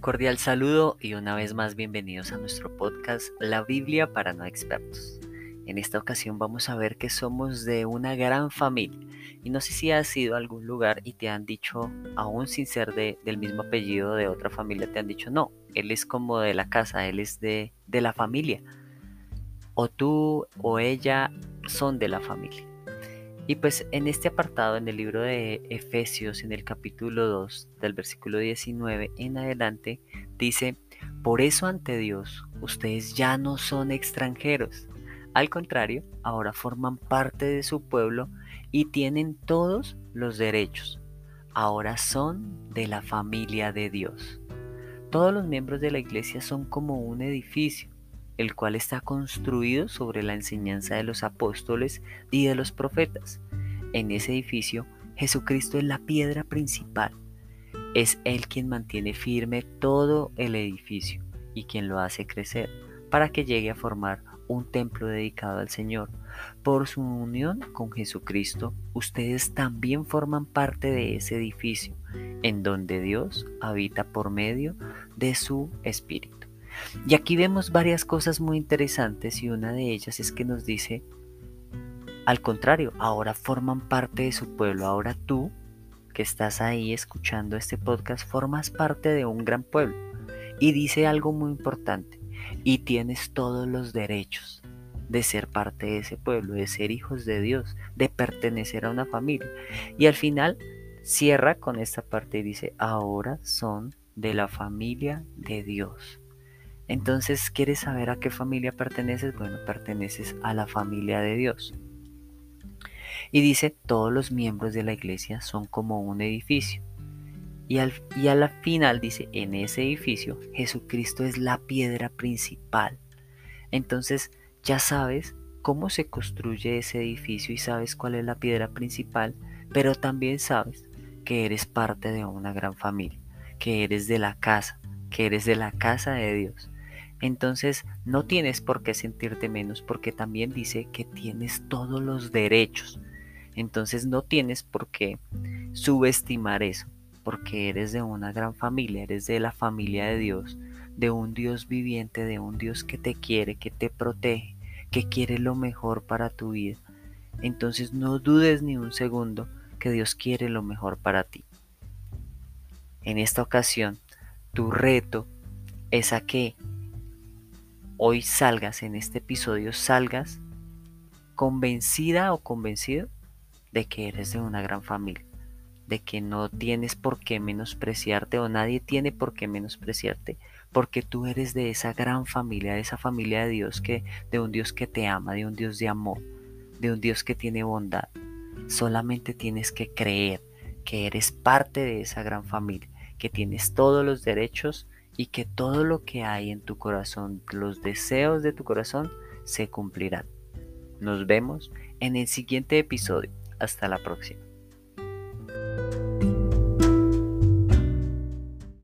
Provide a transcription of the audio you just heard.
cordial saludo y una vez más bienvenidos a nuestro podcast La Biblia para no expertos. En esta ocasión vamos a ver que somos de una gran familia y no sé si has ido a algún lugar y te han dicho, aún sin ser de, del mismo apellido de otra familia, te han dicho, no, él es como de la casa, él es de, de la familia. O tú o ella son de la familia. Y pues en este apartado, en el libro de Efesios, en el capítulo 2, del versículo 19 en adelante, dice, por eso ante Dios ustedes ya no son extranjeros. Al contrario, ahora forman parte de su pueblo y tienen todos los derechos. Ahora son de la familia de Dios. Todos los miembros de la iglesia son como un edificio, el cual está construido sobre la enseñanza de los apóstoles y de los profetas. En ese edificio, Jesucristo es la piedra principal. Es Él quien mantiene firme todo el edificio y quien lo hace crecer para que llegue a formar un templo dedicado al Señor. Por su unión con Jesucristo, ustedes también forman parte de ese edificio, en donde Dios habita por medio de su Espíritu. Y aquí vemos varias cosas muy interesantes y una de ellas es que nos dice, al contrario, ahora forman parte de su pueblo, ahora tú que estás ahí escuchando este podcast formas parte de un gran pueblo. Y dice algo muy importante, y tienes todos los derechos de ser parte de ese pueblo, de ser hijos de Dios, de pertenecer a una familia. Y al final cierra con esta parte y dice, ahora son de la familia de Dios. Entonces, ¿quieres saber a qué familia perteneces? Bueno, perteneces a la familia de Dios. Y dice, todos los miembros de la iglesia son como un edificio. Y al, y a la final dice, en ese edificio Jesucristo es la piedra principal. Entonces, ya sabes cómo se construye ese edificio y sabes cuál es la piedra principal, pero también sabes que eres parte de una gran familia, que eres de la casa, que eres de la casa de Dios entonces no tienes por qué sentirte menos porque también dice que tienes todos los derechos. Entonces no tienes por qué subestimar eso, porque eres de una gran familia, eres de la familia de Dios, de un Dios viviente, de un Dios que te quiere, que te protege, que quiere lo mejor para tu vida. Entonces no dudes ni un segundo que Dios quiere lo mejor para ti. En esta ocasión, tu reto es a que hoy salgas en este episodio, salgas convencida o convencido de que eres de una gran familia, de que no tienes por qué menospreciarte o nadie tiene por qué menospreciarte, porque tú eres de esa gran familia, de esa familia de Dios que de un Dios que te ama, de un Dios de amor, de un Dios que tiene bondad. Solamente tienes que creer que eres parte de esa gran familia, que tienes todos los derechos y que todo lo que hay en tu corazón, los deseos de tu corazón, se cumplirán. Nos vemos en el siguiente episodio. Hasta la próxima.